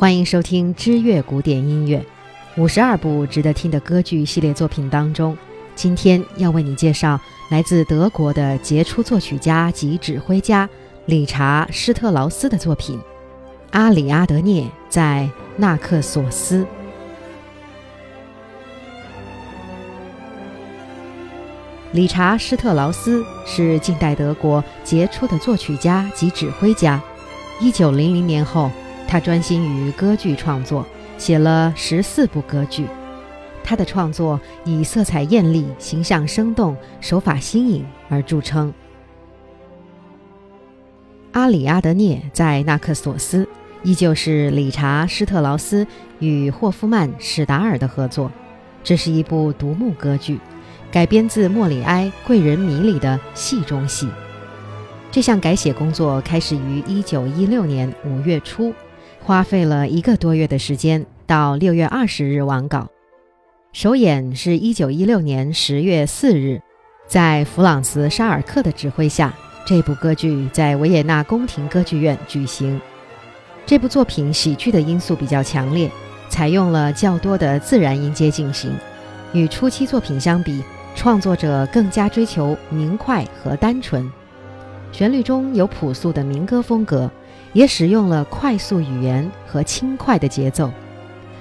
欢迎收听知乐古典音乐，五十二部值得听的歌剧系列作品当中，今天要为你介绍来自德国的杰出作曲家及指挥家理查施特劳斯的作品《阿里阿德涅在纳克索斯》。理查施特劳斯是近代德国杰出的作曲家及指挥家。一九零零年后，他专心于歌剧创作，写了十四部歌剧。他的创作以色彩艳丽、形象生动、手法新颖而著称。《阿里阿德涅在纳克索斯》依旧是理查施特劳斯与霍夫曼史达尔的合作，这是一部独幕歌剧。改编自莫里埃《贵人迷》里的戏中戏。这项改写工作开始于1916年5月初，花费了一个多月的时间，到6月20日完稿。首演是一916年10月4日，在弗朗茨·沙尔克的指挥下，这部歌剧在维也纳宫廷歌剧院举行。这部作品喜剧的因素比较强烈，采用了较多的自然音阶进行，与初期作品相比。创作者更加追求明快和单纯，旋律中有朴素的民歌风格，也使用了快速语言和轻快的节奏。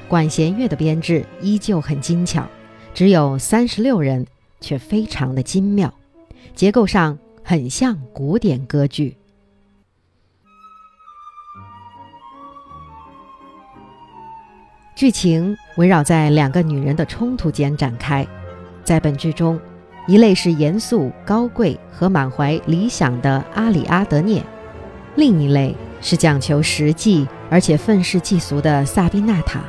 管弦乐的编制依旧很精巧，只有三十六人，却非常的精妙，结构上很像古典歌剧。剧情围绕在两个女人的冲突间展开。在本剧中，一类是严肃、高贵和满怀理想的阿里阿德涅，另一类是讲求实际而且愤世嫉俗的萨宾娜塔。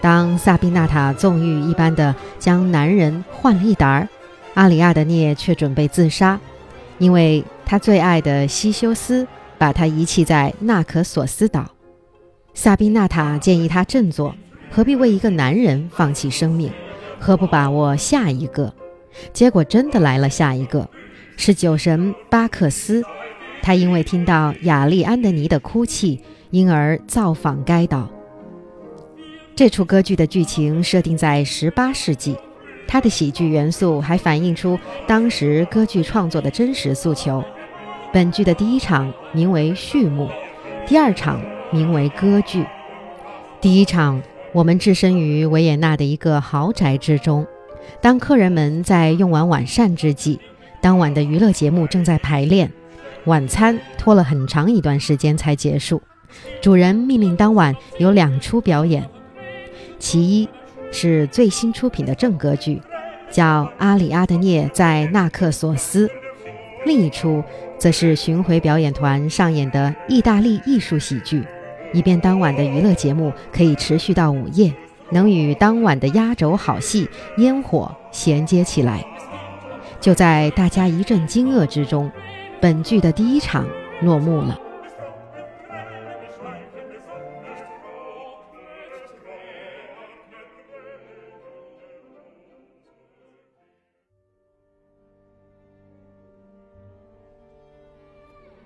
当萨宾娜塔纵欲一般的将男人换了一沓儿，阿里阿德涅却准备自杀，因为他最爱的西修斯把他遗弃在纳可索斯岛。萨宾娜塔建议他振作，何必为一个男人放弃生命？何不把握下一个？结果真的来了，下一个是酒神巴克斯。他因为听到雅丽安德尼的哭泣，因而造访该岛。这出歌剧的剧情设定在18世纪，它的喜剧元素还反映出当时歌剧创作的真实诉求。本剧的第一场名为序幕，第二场名为歌剧。第一场。我们置身于维也纳的一个豪宅之中，当客人们在用完晚膳之际，当晚的娱乐节目正在排练，晚餐拖了很长一段时间才结束。主人命令当晚有两出表演，其一是最新出品的正歌剧，叫《阿里阿德涅在纳克索斯》，另一出则是巡回表演团上演的意大利艺术喜剧。以便当晚的娱乐节目可以持续到午夜，能与当晚的压轴好戏《烟火》衔接起来。就在大家一阵惊愕之中，本剧的第一场落幕了。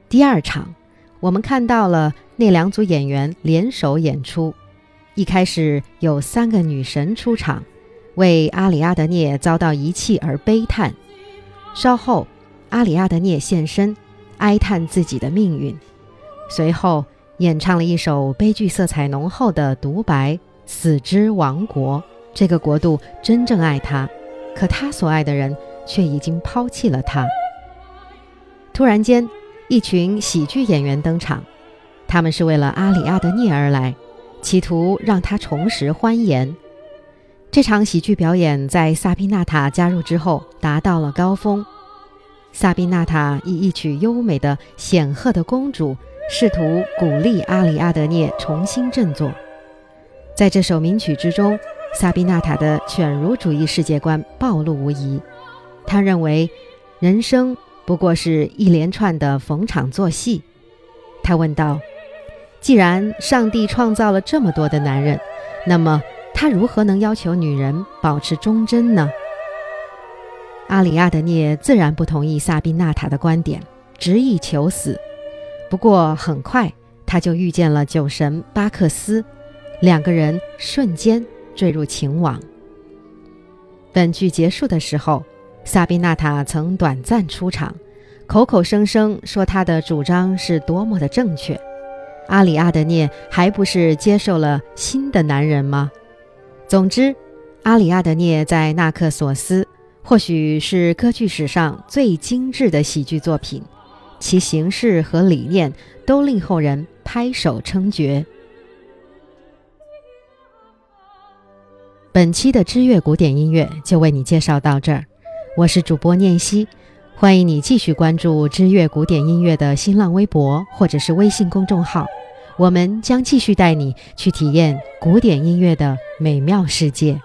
第二场。我们看到了那两组演员联手演出。一开始有三个女神出场，为阿里阿德涅遭到遗弃而悲叹。稍后，阿里阿德涅现身，哀叹自己的命运。随后，演唱了一首悲剧色彩浓厚的独白：“死之王国，这个国度真正爱他，可他所爱的人却已经抛弃了他。”突然间。一群喜剧演员登场，他们是为了阿里阿德涅而来，企图让他重拾欢颜。这场喜剧表演在萨宾娜塔加入之后达到了高峰。萨宾娜塔以一曲优美的、显赫的公主，试图鼓励阿里阿德涅重新振作。在这首名曲之中，萨宾娜塔的犬儒主义世界观暴露无遗。他认为，人生。不过是一连串的逢场作戏，他问道：“既然上帝创造了这么多的男人，那么他如何能要求女人保持忠贞呢？”阿里阿德涅自然不同意萨宾娜塔的观点，执意求死。不过很快，他就遇见了酒神巴克斯，两个人瞬间坠入情网。本剧结束的时候，萨宾娜塔曾短暂出场，口口声声说她的主张是多么的正确。阿里阿德涅还不是接受了新的男人吗？总之，阿里阿德涅在《纳克索斯》或许是歌剧史上最精致的喜剧作品，其形式和理念都令后人拍手称绝。本期的知乐古典音乐就为你介绍到这儿，我是主播念希，欢迎你继续关注知乐古典音乐的新浪微博或者是微信公众号。我们将继续带你去体验古典音乐的美妙世界。